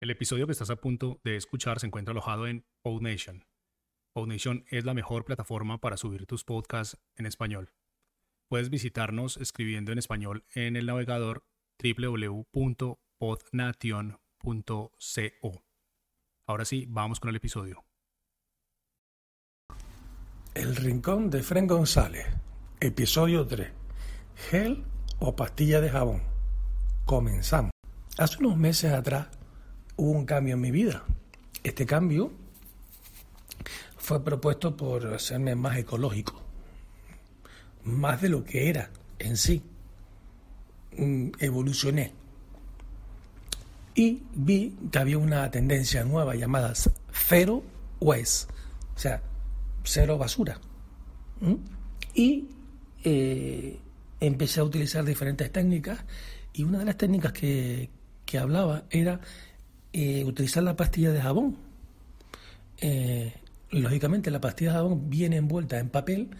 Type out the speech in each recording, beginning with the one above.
El episodio que estás a punto de escuchar se encuentra alojado en PodNation. PodNation es la mejor plataforma para subir tus podcasts en español. Puedes visitarnos escribiendo en español en el navegador www.podnation.co. Ahora sí, vamos con el episodio. El Rincón de Fren González, episodio 3. Gel o pastilla de jabón. Comenzamos. Hace unos meses atrás hubo un cambio en mi vida. Este cambio fue propuesto por hacerme más ecológico, más de lo que era en sí. Mm, evolucioné y vi que había una tendencia nueva llamada Zero Waste, o sea, cero basura. Y eh, empecé a utilizar diferentes técnicas y una de las técnicas que, que hablaba era eh, utilizar la pastilla de jabón. Eh, lógicamente la pastilla de jabón viene envuelta en papel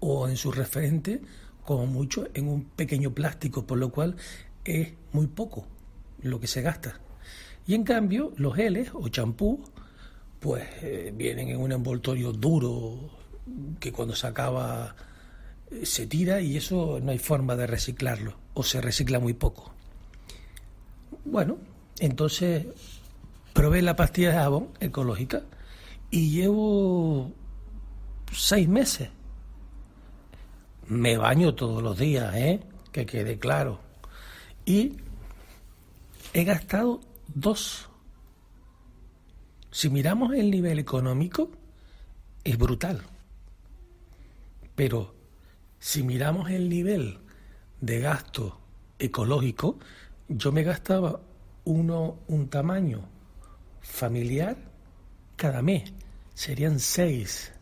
o en su referente, como mucho, en un pequeño plástico, por lo cual es muy poco lo que se gasta. Y en cambio, los geles o champú, pues eh, vienen en un envoltorio duro que cuando se acaba se tira y eso no hay forma de reciclarlo o se recicla muy poco. Bueno, entonces probé la pastilla de jabón ecológica y llevo seis meses. Me baño todos los días, ¿eh? que quede claro. Y he gastado dos. Si miramos el nivel económico, es brutal. Pero si miramos el nivel de gasto ecológico, yo me gastaba uno un tamaño familiar cada mes. Serían seis.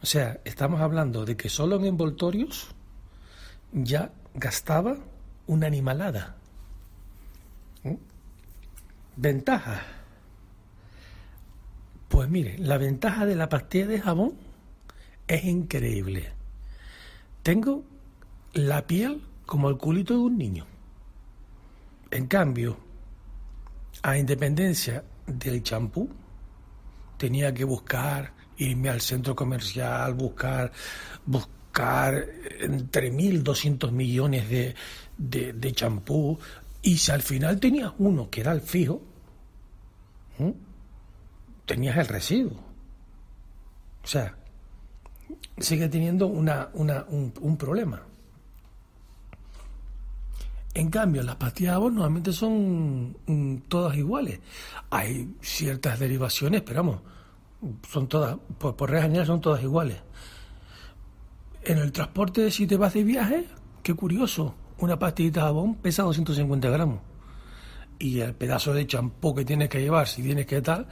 O sea, estamos hablando de que solo en envoltorios ya gastaba una animalada. ¿Mm? Ventaja. Pues mire, la ventaja de la pastilla de jabón es increíble. Tengo la piel como el culito de un niño. En cambio, a independencia del champú, tenía que buscar, irme al centro comercial, buscar, buscar entre 1.200 millones de, de, champú, y si al final tenías uno que era el fijo, tenías el residuo. O sea, sigue teniendo una, una, un, un problema. En cambio, las pastillas de jabón normalmente son mm, todas iguales. Hay ciertas derivaciones, pero vamos, son todas, por, por regla general son todas iguales. En el transporte, si te vas de viaje, qué curioso, una pastillita de jabón pesa 250 gramos. Y el pedazo de champú que tienes que llevar, si tienes que tal,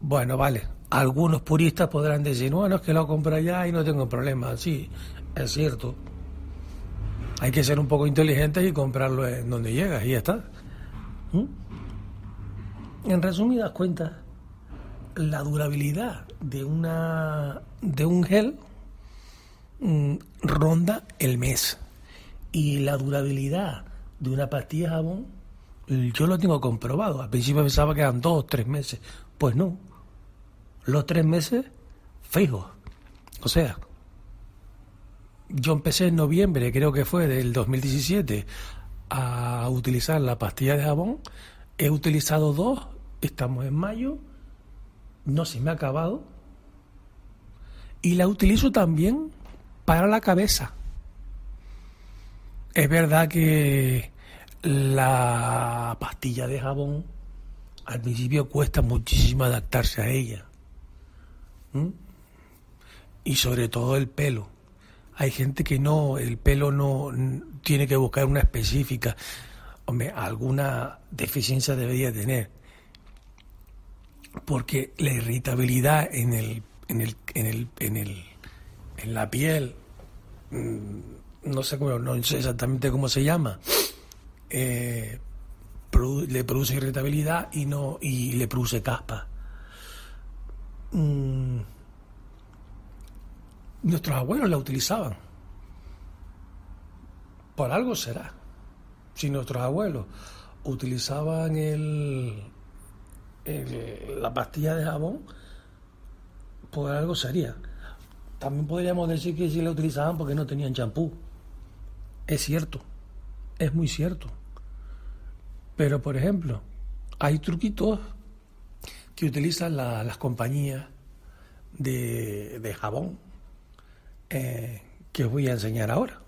bueno, vale. Algunos puristas podrán decir, bueno, es que lo compro allá y no tengo problema. Sí, es cierto hay que ser un poco inteligente y comprarlo en donde llega y ya está. ¿Mm? En resumidas cuentas, la durabilidad de una de un gel mm, ronda el mes y la durabilidad de una pastilla de jabón yo lo tengo comprobado. Al principio pensaba que eran dos o tres meses. Pues no. Los tres meses fijos. O sea, yo empecé en noviembre, creo que fue del 2017, a utilizar la pastilla de jabón. He utilizado dos, estamos en mayo, no se me ha acabado. Y la utilizo también para la cabeza. Es verdad que la pastilla de jabón al principio cuesta muchísimo adaptarse a ella. Y sobre todo el pelo hay gente que no, el pelo no tiene que buscar una específica. Hombre, alguna deficiencia debería tener. Porque la irritabilidad en el, en el, en el, en el, en la piel, mm, no sé cómo, no sé exactamente cómo se llama, eh, le produce irritabilidad y no, y le produce caspa. Mm, Nuestros abuelos la utilizaban. Por algo será. Si nuestros abuelos utilizaban el, la pastilla de jabón, pues algo sería. También podríamos decir que si la utilizaban porque no tenían champú. Es cierto, es muy cierto. Pero, por ejemplo, hay truquitos que utilizan las compañías de, jabón eh, que os voy a enseñar ahora.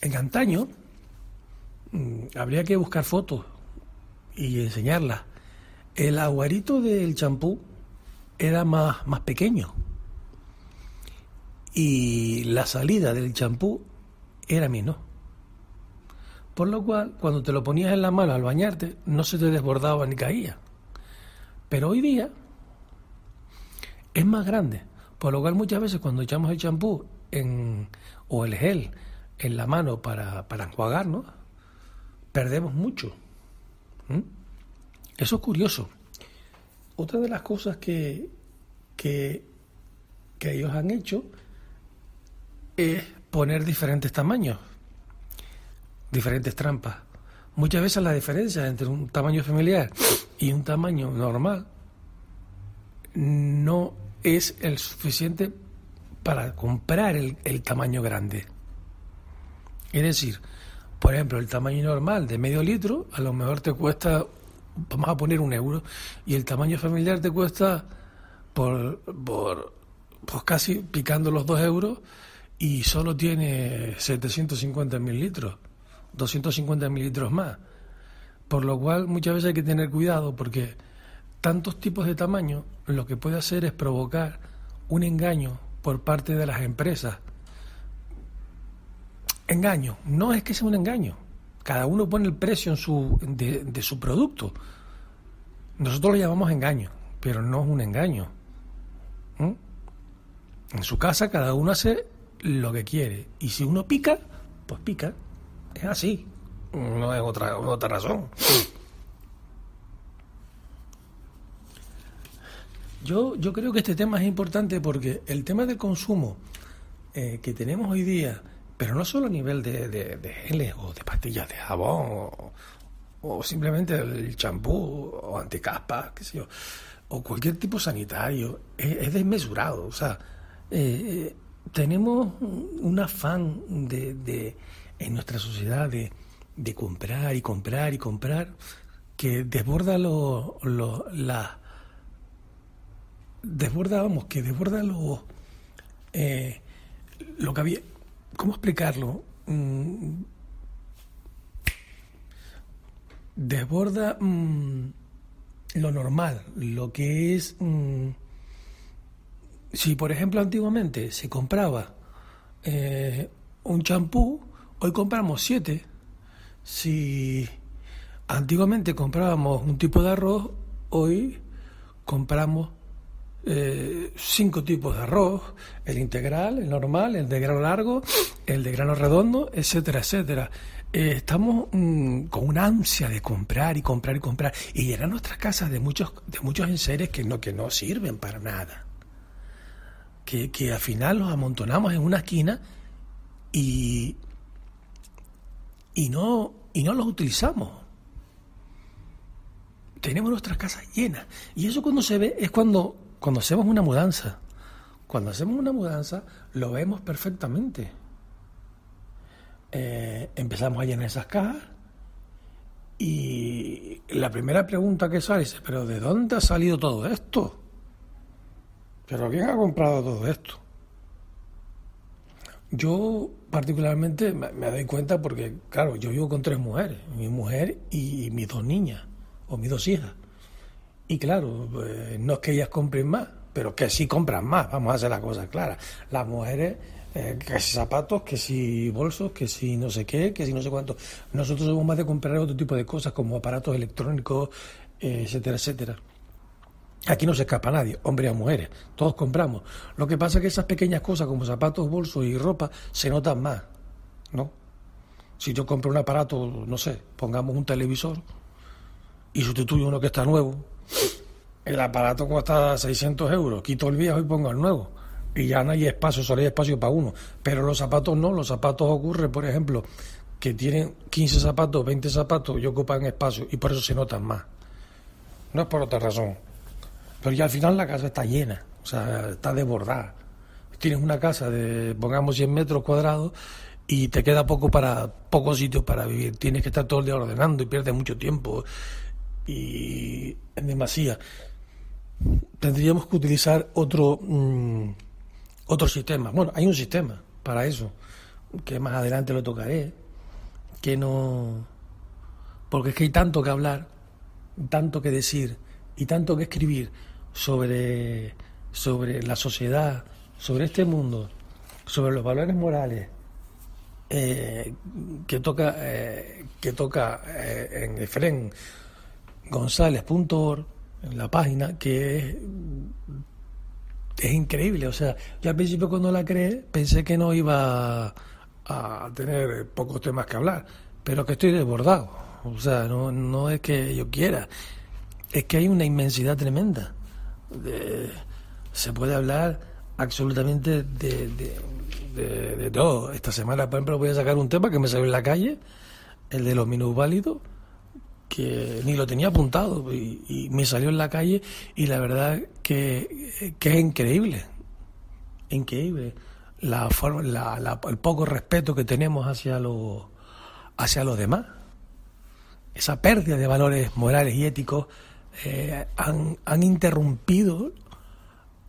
En antaño mm, habría que buscar fotos y enseñarlas. El aguarito del champú era más, más pequeño y la salida del champú era menos. Por lo cual, cuando te lo ponías en la mano al bañarte, no se te desbordaba ni caía. Pero hoy día es más grande. Por lo cual muchas veces cuando echamos el champú o el gel en la mano para, para enjuagarnos, perdemos mucho. Eso es curioso. Otra de las cosas que, que, que ellos han hecho es poner diferentes tamaños, diferentes trampas. Muchas veces la diferencia entre un tamaño familiar y un tamaño normal no es el suficiente para comprar el, el tamaño grande. Es decir, por ejemplo, el tamaño normal de medio litro a lo mejor te cuesta, vamos a poner un euro, y el tamaño familiar te cuesta por, por pues casi picando los dos euros y solo tiene 750 mil litros, 250 mil litros más. Por lo cual muchas veces hay que tener cuidado porque tantos tipos de tamaño lo que puede hacer es provocar un engaño por parte de las empresas engaño. No es que sea un engaño. Cada uno pone el precio en su, de, su producto. Nosotros lo llamamos engaño, pero no es un engaño. ¿Mm? En su casa cada uno hace lo que quiere. Y si uno pica, pues pica. Es así. No es otra, otra razón. Yo, yo creo que este tema es importante porque el tema del consumo eh, que tenemos hoy día pero no solo a nivel de, de, geles o de pastillas de jabón o, simplemente el champú o anticaspa, qué sé yo, o cualquier tipo sanitario, es, desmesurado. O sea, eh, eh, tenemos un afán de, de, en nuestra sociedad de, de comprar y comprar y comprar que desborda lo, lo la desborda vamos que desborda lo eh, lo que había ¿Cómo explicarlo? Mm, desborda mm, lo normal, lo que es... Mm, si, por ejemplo, antiguamente se compraba eh, un champú, hoy compramos siete. Si antiguamente comprábamos un tipo de arroz, hoy compramos eh, cinco tipos de arroz, el integral, el normal, el de grano largo, el de grano redondo, etcétera, etcétera. Eh, estamos mm, con una ansia de comprar y comprar y comprar y llenar nuestras casas de muchos de muchos enseres que no que no sirven para nada. Que, que al final los amontonamos en una esquina y y no y no los utilizamos. Tenemos nuestras casas llenas y eso cuando se ve es cuando cuando hacemos una mudanza, cuando hacemos una mudanza, lo vemos perfectamente. Eh, empezamos a llenar esas cajas y la primera pregunta que sale es, pero ¿de dónde ha salido todo esto? ¿Pero quién ha comprado todo esto? Yo particularmente me, doy cuenta porque, claro, yo vivo con tres mujeres, mi mujer y mis dos niñas, o mis dos hijas. Y claro, eh, no es que ellas compren más, pero que sí compran más, vamos a hacer las cosas claras. Las mujeres, eh, que si zapatos, que si bolsos, que si no sé qué, que si no sé cuánto. Nosotros somos más de comprar otro tipo de cosas como aparatos electrónicos, eh, etcétera, etcétera. Aquí no se escapa nadie, hombres o mujeres, todos compramos. Lo que pasa es que esas pequeñas cosas como zapatos, bolsos y ropa se notan más, ¿no? Si yo compro un aparato, no sé, pongamos un televisor y sustituyo uno que está nuevo, el aparato cuesta 600 euros, quito el viejo y pongo el nuevo. Y ya no hay espacio, solo hay espacio para uno. Pero los zapatos no, los zapatos ocurre, por ejemplo, que tienen 15 zapatos, 20 zapatos y ocupan espacio y por eso se notan más. No es por otra razón. Pero ya al final la casa está llena, o sea, está desbordada. Tienes una casa de, pongamos, 100 metros cuadrados y te queda poco para pocos sitios para vivir. Tienes que estar todo el día ordenando y pierdes mucho tiempo y en demasía. Tendríamos que utilizar otro mm, otro sistema. Bueno, hay un sistema para eso que más adelante lo tocaré, que no porque es que hay tanto que hablar, tanto que decir y tanto que escribir sobre sobre la sociedad, sobre este mundo, sobre los valores morales eh, que toca eh, que toca eh, en Efren González.org, en la página, que es, increíble. O sea, yo al principio cuando la creé pensé que no iba a tener pocos temas que hablar, pero que estoy desbordado. O sea, no, no es que yo quiera, es que hay una inmensidad tremenda. se puede hablar absolutamente de, de, todo. Esta semana, por ejemplo, voy a sacar un tema que me salió en la calle, el de los minusválidos, que ni lo tenía apuntado y, me salió en la calle y la verdad que, que es increíble, increíble la forma, la, el poco respeto que tenemos hacia los hacia los demás. Esa pérdida de valores morales y éticos eh, han, han interrumpido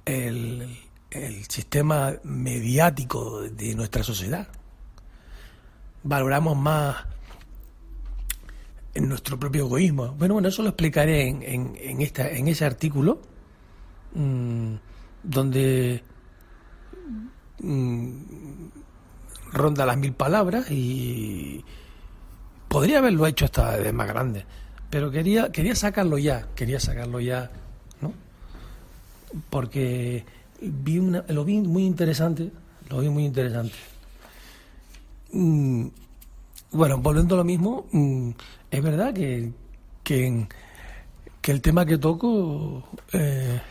el, el sistema mediático de nuestra sociedad. Valoramos más en nuestro propio egoísmo. Bueno, bueno, eso lo explicaré en, en, esta, en ese artículo, mmm, donde mmm, ronda las mil palabras y podría haberlo hecho hasta de más grande, pero quería, quería sacarlo ya, quería sacarlo ya, ¿no? Porque vi una, lo vi muy interesante, lo vi muy interesante. Mm, bueno, volviendo a lo mismo, mm, es verdad que, que, el tema que toco eh,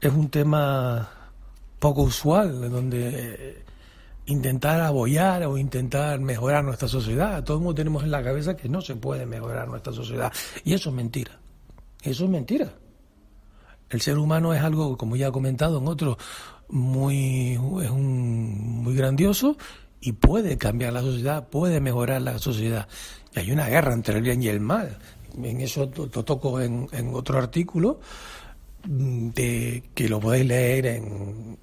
es un tema poco usual, donde intentar apoyar o intentar mejorar nuestra sociedad. Todos mundo tenemos en la cabeza que no se puede mejorar nuestra sociedad. Y eso es mentira. Eso es mentira. El ser humano es algo, como ya he comentado en otro, muy, es un, muy grandioso y puede cambiar la sociedad, puede mejorar la sociedad. Y hay una guerra entre el bien y el mal. En eso lo toco en, otro artículo mm, de que lo podéis leer en,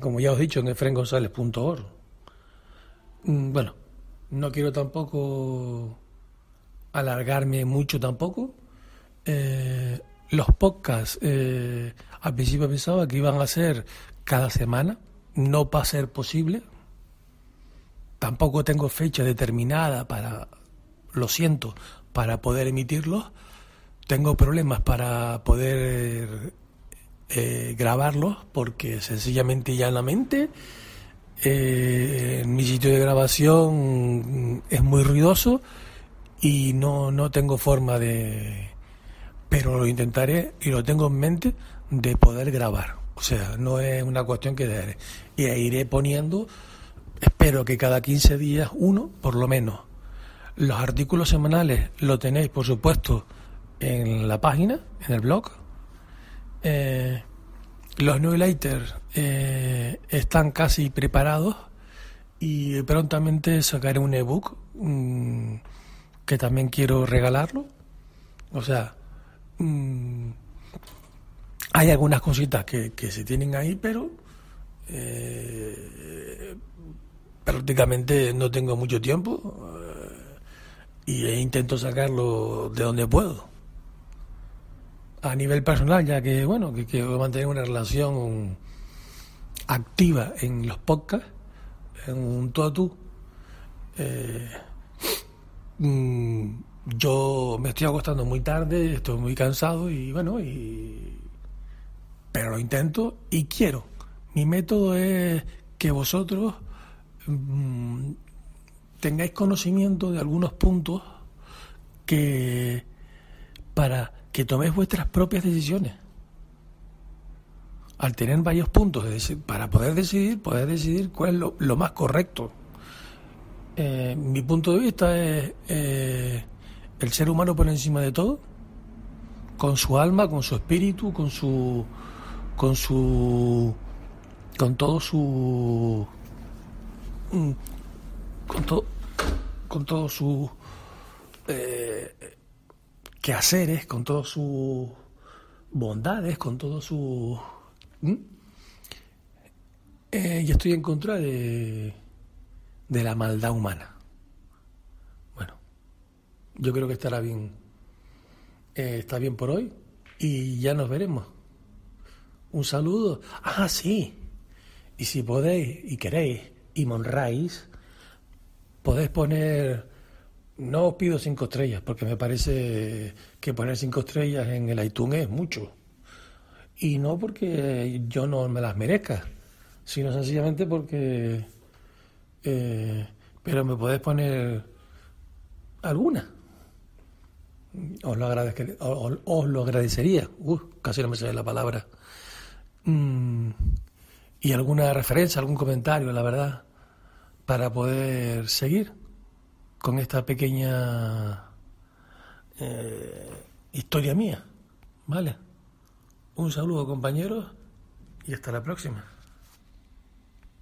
como ya os he dicho, en efrengonzález.org. Mm, bueno, no quiero tampoco alargarme mucho tampoco. Eh, los podcasts, eh, al principio pensaba que iban a ser cada semana, no va a ser posible, Tampoco tengo fecha determinada para, lo siento, para poder emitirlos. Tengo problemas para poder eh, grabarlos porque sencillamente y llanamente eh, mi sitio de grabación es muy ruidoso y no, no tengo forma de... Pero lo intentaré y lo tengo en mente de poder grabar. O sea, no es una cuestión que... De, y iré poniendo Espero que cada 15 días uno, por lo menos. Los artículos semanales lo tenéis, por supuesto, en la página, en el blog. Eh, los newsletters eh, están casi preparados y prontamente sacaré un ebook mm, que también quiero regalarlo. O sea, mm, hay algunas cositas que, se tienen ahí, pero eh, prácticamente no tengo mucho tiempo eh, y intento sacarlo de donde puedo. A nivel personal, ya que, bueno, que quiero mantener una relación activa en los podcasts, en un tú. Eh, mm, yo me estoy acostando muy tarde, estoy muy cansado y bueno, y pero lo intento y quiero. Mi método es que vosotros Mm, tengáis conocimiento de algunos puntos que para que toméis vuestras propias decisiones. Al tener varios puntos para poder decidir, poder decidir cuál es lo, más correcto. Eh, mi punto de vista es eh, el ser humano por encima de todo, con su alma, con su espíritu, con su, con su, con todo su, con todo, con todo su eh, quehaceres, con todas sus bondades, con todo su, eh, y estoy en contra de de la maldad humana. Bueno, yo creo que estará bien, eh, está bien por hoy y ya nos veremos. Un saludo. Ah, sí. Y si podéis y queréis y monráis, podéis poner, no os pido cinco estrellas, porque me parece que poner cinco estrellas en el iTunes es mucho. Y no porque yo no me las merezca, sino sencillamente porque eh, pero me podés poner alguna. Os lo, os, lo agradecería. Uh, casi no me sale la palabra. Mm, y alguna referencia, algún comentario, la verdad, para poder seguir con esta pequeña eh, historia mía. ¿Vale? Un saludo compañeros y hasta la próxima.